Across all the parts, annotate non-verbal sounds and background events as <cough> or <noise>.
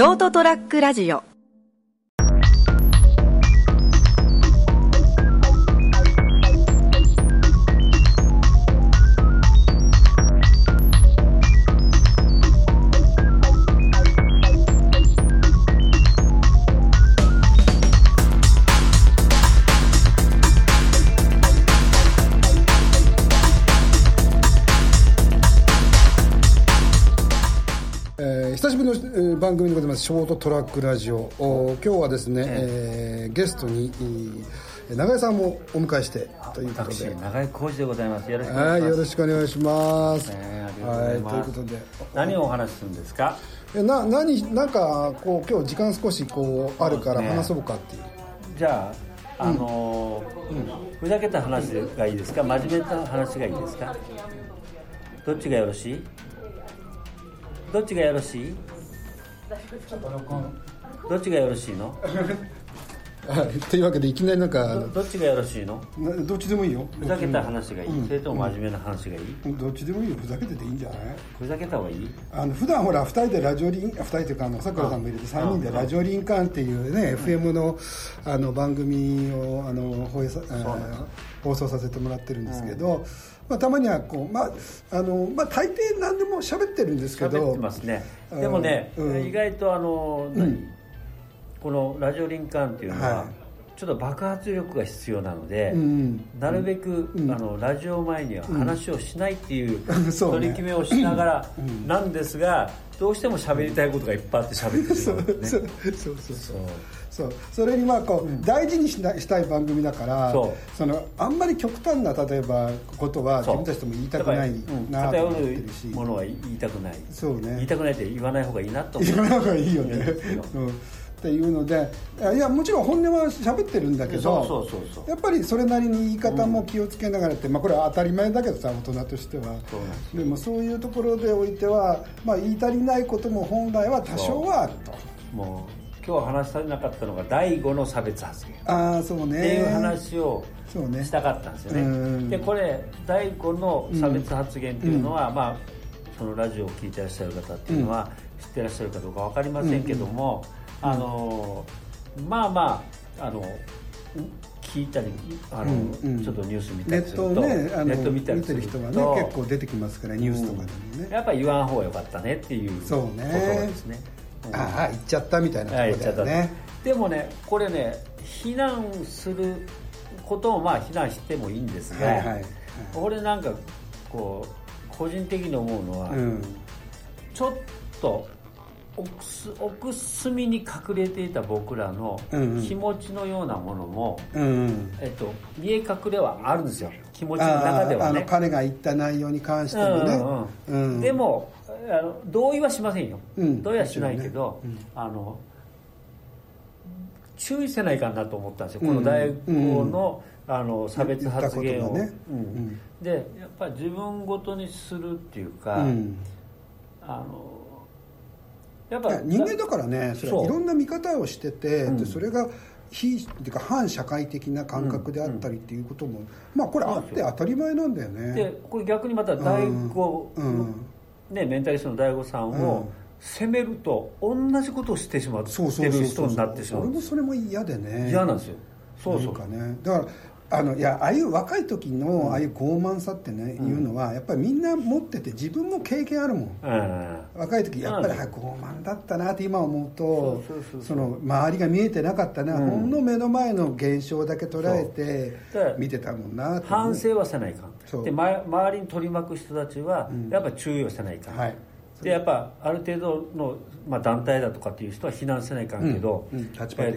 ショートトラックラジオ。のえー番組でございます。ショートトラックラジオ。お今日はですね、えーゲストにえー永井さんもお迎えしてということ私で長井浩二でございます。よろしくお願はいいします。よろしくお願いします、ねありがとうございます。はいということで。何をお話しするんですか？えな何なんかこう今日時間少しこうあるから話そうかっていう。じゃああのーふざけた話がいいですか？真面目な話がいいですか？どっちがよろしい？どっちがよろしい？どっちがよろしいの？はいというわけでいきなりなんかどどっちがよろしいの？などっちでもいいよ。ふざけた話がいい、うん。それとも真面目な話がいい、どっちでもいいよ。ふざけてていいんじゃない？ふざけた方がいい？あの普段ほら2人でラジオリン2人というかあのさくらさんも入れて3人でラジオリンカーンっていうね FM のあの番組をあの放送させてもらってるんですけど、まあ、たまにはこう、まああのまあ、大抵何でも喋ってるんですけど。喋ってますね。でもね、うん意外とあの、何？このラジオリンカーンっていうのは、はいちょっと爆発力が必要なので、うんなるべく、うん。あのラジオ前には話をしないっていう <laughs> 取り決めをしながらなんですが、どうしても喋りたいことがいっぱいあって喋ってしまうんですそうねそうそう。そう。それにまあこう、大事にしなしたい番組だからそう。のあんまり極端な例えばことは自分たちとも言いたくないなと思って偏るし、るものは言いたくない。そうね。言いたくないって言わない方がいいなと思う。言わない方がいいよね、うん、っていうのでいやもちろん本音は喋ってるんだけどやっぱりそれなりに言い方も気をつけながらって、まあ、これは当たり前だけどさ大人としては。でもそういうところでおいては、まあ、言い足りないことも本来は多少はあると。もう今日話し足りなかったのが第5の差別発言。ああそうね。っていう話をそうね。したかったんですようん。ねでこれ第5の差別発言っていうのは、まあそのラジオを聞いてらっしゃる方っていうのは知ってらっしゃるかどうか分かりませんけども、あのまあまああの聞いたりあの、うんうん。ちょっとニュース見たりするとねあのネット見たり見てるすると人がね結構出てきますからニュースとかでもね、やっぱり言わん方が良かったねっていうそうね。ですね。うん。ああ言っちゃったみたいなとだよね。でもねこれね非難することをまあ非難してもいいんですが、はいはいはい。俺なんかこう個人的に思うのは、うん。ちょっと奥す奥隅に隠れていた僕らのうんうん。気持ちのようなものも、うんえっと、見え隠れはあるんですよ。気持ちの中ではね。彼が言った内容に関してもね、うんうんうん。でもあの同意はしませんよ、うん。同意はしないけど、もちろんね。あの注意せないかなと思ったんですよ、うん。この大学の,、あの差別発言を、ね。うん。うん。でやっぱり自分ごとにするっていうか、うん。あのやっいぱや人間だからねそれいろんな見方をしてて、うん。でそれが非っていうか反社会的な感覚であったりっていうことも、まあこれあって当たり前なんだよね。でこれ逆にまた大ん。ね、メンタリストの大悟さんを責めると同じことをしてしまってそうそうるそう。そう人になってしまう。俺もそれも嫌でね。嫌なんですよ。そうそう。かね。だからあのいやああいう若い時のああいう傲慢さってね、いうのはやっぱりみんな持ってて自分も経験あるもん。うん。若い時やっぱりうん。あ傲慢だったなって今思うとその周りが見えてなかったな、うん。ほんの目の前の現象だけ捉えて見てたもんな反省はせないかん。で、ま、周りに取り巻く人たちはやっぱ注意をせないかん、はいでやっぱある程度の、まあ、団体だとかっていう人は非難せないかんけど、うんうん立場ね。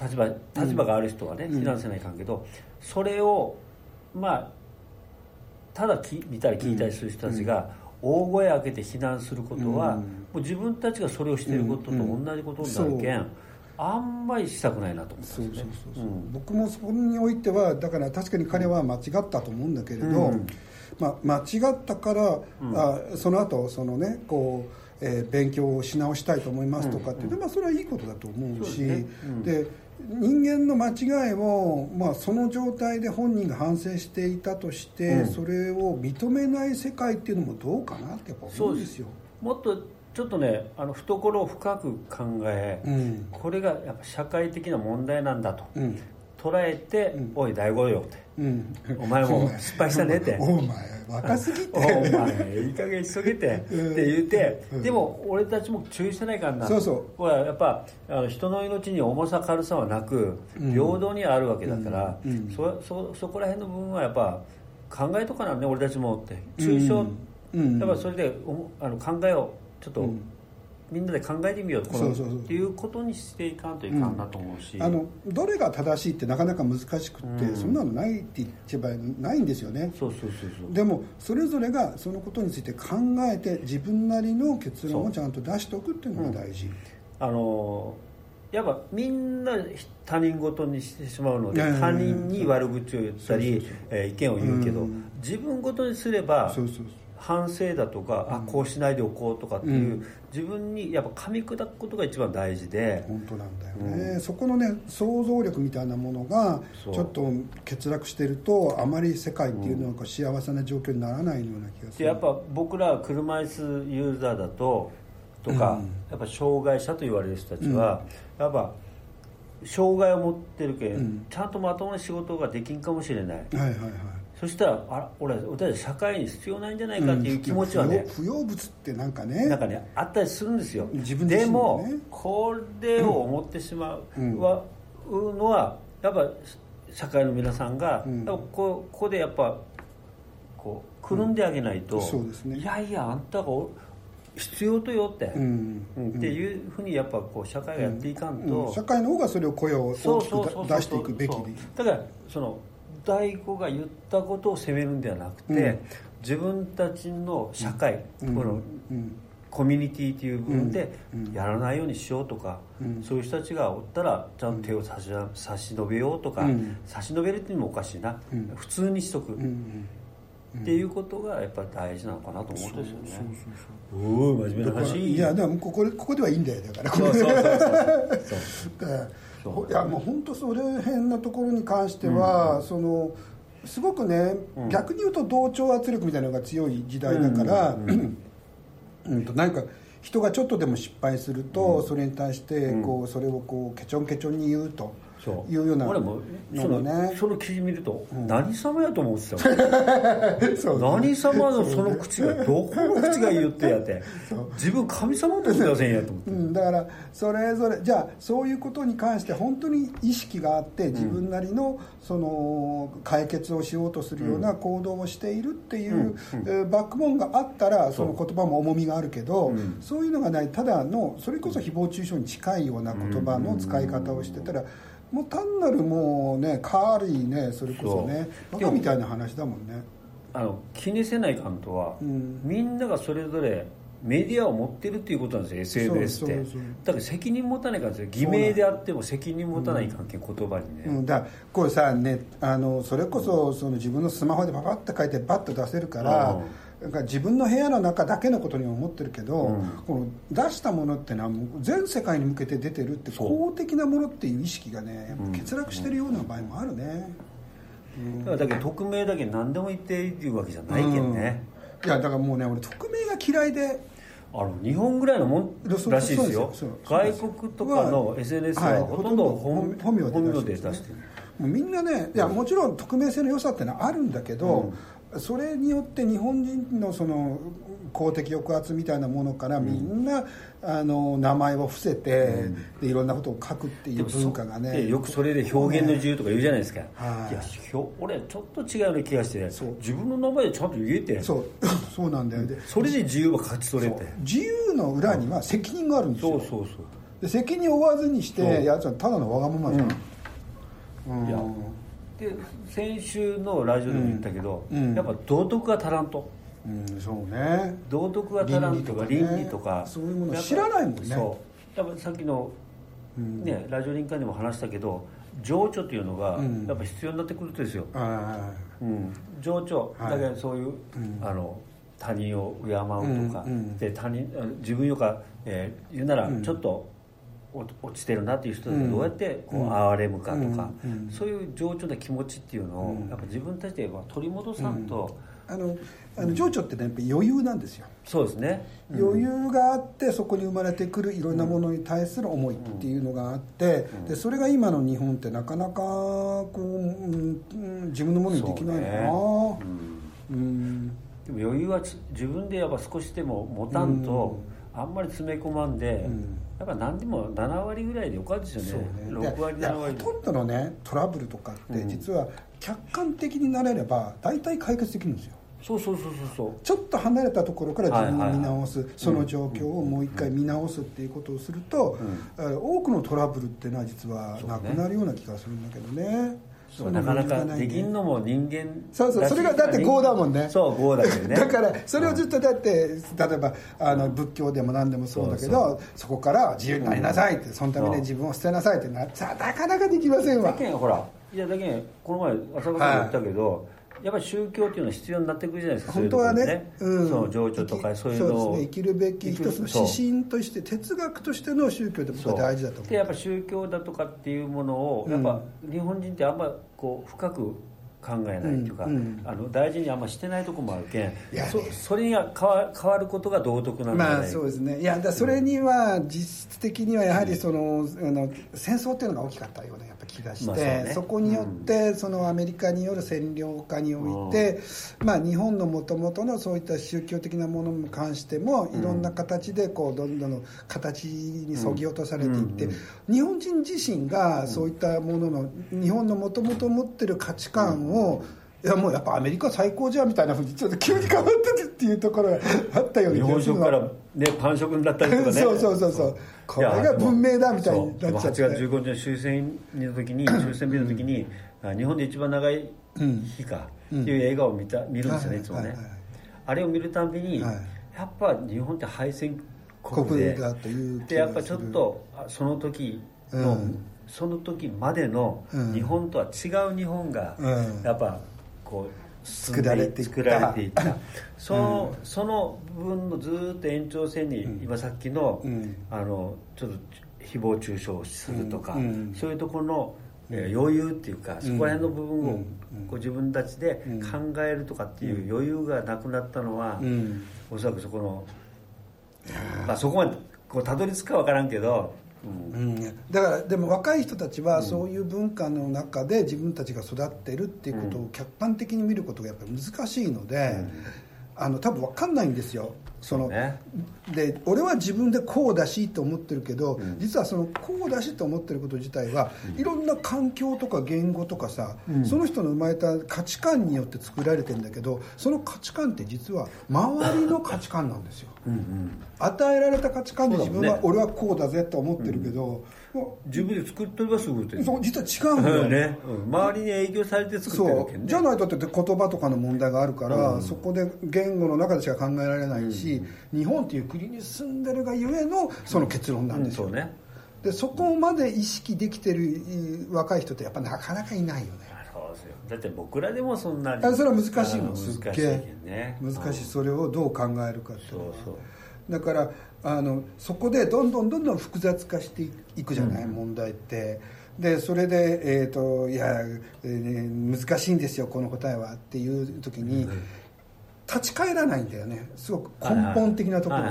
立場立場がある人はね、非難せないかんけどそれをまあただき見たり聞いたりする人たちが大声上げて非難することは、うん。もう自分たちがそれをしていることと同じことになるけん、うん。あんまりしたくないなと思った僕もそこにおいてはだから確かに彼は間違ったと思うんだけれど、うんまあ、間違ったから、あその後そのねこう、えー勉強をし直したいと思いますとかっていうのは、まあ、それはいいことだと思うしで人間の間違いを、まあ、その状態で本人が反省していたとして、うん。それを認めない世界っていうのもどうかなってやっぱ思うんですよ。もっとちょっとねあの懐を深く考え、うん。これがやっぱ社会的な問題なんだと、うん。捉えて「おい大五よ」ってうん「お前も失敗したね」って。お前若すぎおて前いい加減急げて。って言って、でも俺たちも注意してないからな。そうそう。これはやっぱあの人の命に重さ軽さはなく平等にあるわけだから、そそそこら辺の部分はやっぱ考えとかなんね俺たちもって。抽象、う。んやっぱそれでおもあの考えをちょっと、みんなで考えてみようとこのそうそう。そうっていうことにしていかんといかんなと思うし、あのどれが正しいってなかなか難しくって、うん。そんなのないって言っちゃえばないんですよね。そうそうそうそう。でもそれぞれがそのことについて考えて自分なりの結論をちゃんと出しておくっていうのが大事、あのやっぱみんな他人事にしてしまうので他人に悪口を言ったり意見を言うけどうん。自分事にすればそうそう反省だとかあこうしないでおこうとかっていううん自分にやっぱ噛み砕くことが一番大事で。本当なんだよね、そこのね想像力みたいなものがちょっと欠落してるとあまり世界っていうのが幸せな状況にならないような気がする。でやっぱ僕ら車椅子ユーザーだととか、うん。やっぱ障害者と言われる人たちは、やっぱ障害を持ってるけん、うん。ちゃんとまともな仕事ができんかもしれない。はいはいはいそしたらあら俺俺たち社会に必要ないんじゃないかっていう気持ちはね、不要不要物ってなんかね？なんかねあったりするんですよ。自分自でね。もこれを思ってしまううんは、のはやっぱ社会の皆さんが、うん。こここでやっぱこうくるんであげないと、うんそうですね。いやいやあんたがお必要とよって、うん。うんっていうふうにやっぱこう社会がやっていかんと、うん。社会の方がそれを声をそう大そうそうそうきく出していくべきで。だからその大悟が言ったことを責めるんではなくて、うん。自分たちの社会、うん。このうん。コミュニティという部分でうん。やらないようにしようとか、うん。そういう人たちがおったらちゃんと手を差し差し伸べようとか、うん。差し伸べるっていうのもおかしいな、うん。普通にしとく、っていうことがやっぱり大事なのかなと思うんですよね。そうそうおお真面目な話。いやでもここここではいいんだよだから。そうそうそうそう <laughs> いやもう本当それ辺のところに関しては、そのすごくね、逆に言うと同調圧力みたいなのが強い時代だから、うん <clears throat> となんか人がちょっとでも失敗すると、それに対してこう、それをこうケチョンケチョンに言うとそう。いうような。俺もその,、ね。その記事見ると、何様やと思ってたもん <laughs> 何様のその口がどこの口が言ってやって自分神様としてませんやと思って。うん、だからそれぞれじゃあそういうことに関して本当に意識があって自分なりのその解決をしようとするような行動をしているっていう、えーバックボーンがあったらその言葉も重みがあるけど、うん。そういうのがない。ただのそれこそ誹謗中傷に近いような言葉の使い方をしてたら。もう単なるもうね軽いねそれこそねバカみたいな話だもんね。あの気にせないかんとは、うん。みんながそれぞれメディアを持ってるっていうことなんですよ SNS って。だから責任持たないかんですよ偽名であっても責任持たない関係、言葉にね、うん、だからこれさねあのそれこそその自分のスマホでパパッと書いてバッと出せるから、なんか自分の部屋の中だけのことにも思ってるけど、うん。この出したものってのはもう全世界に向けて出てるって公的なものっていう意識がねやっぱ欠落してるような場合もあるね、だからだけど匿名だけ何でも言っていいわけじゃないけんね、いやだからもうね俺匿名が嫌いで。あの日本ぐらいのもんらしいですよ。外国とかの SNS はほとんど本,、名で出してるで出してるもうみんなねいやもちろん匿名性の良さってのはあるんだけど、それによって日本人のその公的抑圧みたいなものからみんな、あの名前を伏せて、でいろんなことを書くっていう文化がね。でよくそれで表現の自由とか言うじゃないですか、はい。いや俺ちょっと違うような気がして。そう。自分の名前でちゃんと言えてそう。そうなんだよ。でそれで自由は勝ち取れて。自由の裏には責任があるんですよ。そうそうそう。で責任を負わずにしてやつはただのわがままじゃん、うん。いやで先週のラジオでも言ったけど、うんうん。やっぱ道徳が足らんと。うん、そうね。道徳が足らんとか倫倫理とか。ね理とかそういうもの知らないもんね。そう。やっぱさっきの、うん。ねラジオリンカーでも話したけど情緒っていうのがうん。やっぱ必要になってくるとですよ、あうん、情緒。はい。だけどそういう、うん。あの他人を敬うとか、で他人あ自分よか、えー言うならうん。ちょっとお落ちてるなっていう人にどうやってこううん。憐れむかとか、うん。うん。そういう情緒な気持ちっていうのを、うん。やっぱ自分たちでは取り戻さんと、あのあの情緒ってねやっぱ余裕なんですよ。そうですね、うん、余裕があってそこに生まれてくるいろんなものに対する思いっていうのがあって、うん、でそれが今の日本ってなかなかこう、うん、自分のものにできないのかな、ね、うん、でも余裕は自分でやっぱ少しでも持たんと、あんまり詰め込まんで、やっぱ何でも7割ぐらいでよかったですよね。ね。6割7割。ほとんどのねトラブルとかって実は客観的になれれば大体解決できるんですよ。そうそうそうそうちょっと離れたところから自分を見直す、その状況をもう一回見直すっていうことをすると、多くのトラブルっていうのは実はなくなるような気がするんだけどねそうなかなかできんのも人間そうそうそれがだって業だもんね。そう業だよね。<laughs> だからそれをずっとだって例えばあの仏教でも何でもそうだけどそこから自由になりなさいってそのために自分を捨てなさいってなさなかなかできませんわ。だけほら。いやだけこの前浅川さん言ったけど、やっぱり宗教っていうのは必要になってくるじゃないですか本当はねね、うん、その情緒とかそういうのを、ね、生きるべき一つの指針として哲学としての宗教って僕は大事だと思う。でやっぱ宗教だとかっていうものをやっぱ日本人ってあんまこう深く考えないというか、うんうん、あの大事にあんましてないとこもあるけんそそれが変わ変わることが道徳なんだまあそうですね。いやだそれには実質的にはやはりその,、あの戦争っていうのが大きかったようなやっぱ気がして、まあそね、そこによって、そのアメリカによる占領下において、まあ、日本のもともとのそういった宗教的なものに関してもいろんな形でこうどんどん形にそぎ落とされていって、日本人自身がそういったものの日本のもともと持ってる価値観ををいやもうやっぱアメリカ最高じゃんみたいなふうにちょっと急に変わっててっていうところがあったように日本食からねパン食になったりとかね。<laughs> そうそうそうそうこれが文明だみたいになっちゃって。8月15日の終戦の時に終戦日の時に、日本で一番長い日か。っていう映画を見た見るんですよねいつもね、あれを見るたびに、やっぱ日本って敗戦国で。だというでやっぱちょっとその時の、その時までの日本とは違う日本がやっぱこう作られていった。作られていった。<laughs> その,、その部分のずっと延長線に今さっきの,、あのちょっと誹謗中傷するとか、そういうところの余裕っていうかそこら辺の部分をこう自分たちで考えるとかっていう余裕がなくなったのは、おそらくそこの、まあ、そこまでこうたどり着くか分からんけどうん、だからでも若い人たちはそういう文化の中で自分たちが育ってるっていうことを客観的に見ることがやっぱり難しいので、あの多分分かんないんですよ。その、ね、で俺は自分でこうだしと思ってるけど、うん、実はそのこうだしと思ってること自体は、うん、いろんな環境とか言語とかさ、うん、その人の生まれた価値観によって作られてるんだけどその価値観って実は周りの価値観なんですよ。うん、与えられた価値観で自分は、俺はこうだぜと思ってるけど、自分で作ってるがすぐってそう実は違うんだよ、<laughs> ね、周りに影響されて作ってるわけ、ね、じゃないとって言葉とかの問題があるから、そこで言語の中でしか考えられないし、日本っていう国に住んでるがゆえのその結論なんですよ、ね。でそこまで意識できてる若い人ってやっぱなかなかいないよね。だって僕らでもそんなに。それは難しいのすっげえ難しい。それをどう考えるかってそうそうだからあのそこでどんどんどんどん複雑化していくじゃない、うん、問題って。でそれで、えーと、いや、えー、難しいんですよこの答えはっていう時に、うん、立ち返らないんだよね。すごく根本的なところ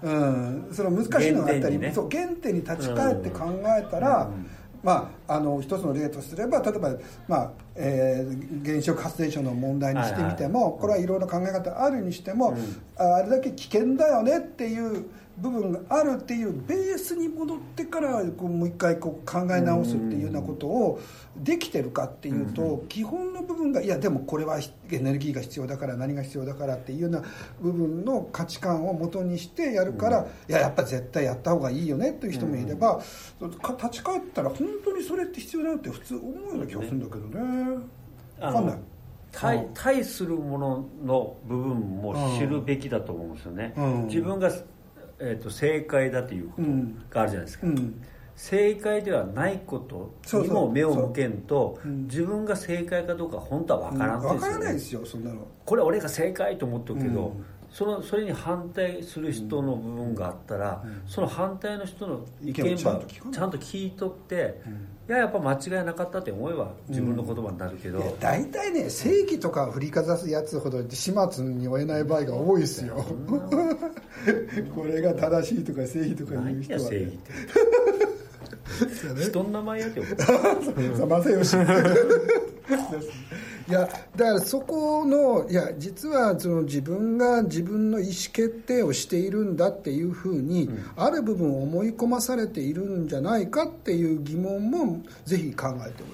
うん、その難しいのがあったり、ね、そう原点に立ち返って考えたら、うんまあ、あの一つの例とすれば例えば、まあえー、原子力発電所の問題にしてみても、これはいろいろ考え方あるにしても、あれだけ危険だよねっていう部分があるっていうベースに戻ってからこうもう一回こう考え直すっていうようなことをできてるかっていうと基本の部分がいやでもこれはエネルギーが必要だから何が必要だからっていうような部分の価値観をもとにしてやるからいややっぱ絶対やった方がいいよねっていう人もいれば立ち返ったら本当にそれって必要だなって普通思うような気がするんだけどね。分かんない。対対するものの部分も知るべきだと思うんですよね、うん、自分がえーと、正解だということがあるじゃないですか、うん、正解ではないことにも目を向けんと自分が正解かどうか本当は分からんですよ、ね、分からないですよそんなの。これ俺が正解と思ってるけど、そのそれに反対する人の部分があったら、その反対の人の意見はちゃんと聞い。とって、いややっぱ間違いなかったって思えば自分の言葉になるけど、大体ね正義とか振りかざすやつほど始末に負えない場合が多いですよ。<laughs> これが正しいとか正義とか言う人は、ね、正義って人の名前やけど。<laughs> 正義いやだからそこのいや実はその自分が自分の意思決定をしているんだっていうふうに、うん、ある部分を思い込まされているんじゃないかっていう疑問もぜひ考えても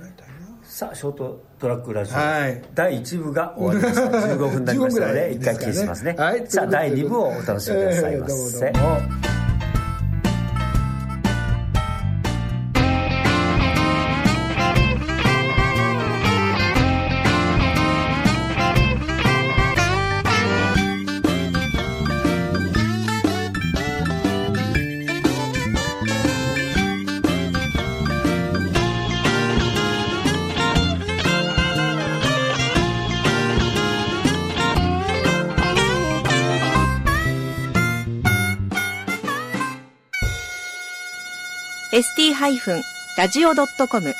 らいたいな。さあショートトラックラジオ、はい、第1部が終わりました。<laughs> 15分になりましたので一回消しますね、はい、さあ第2部をお楽しみくださいませ、えー、どうもどうも st-radio.com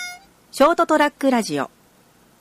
ショートトラックラジオ。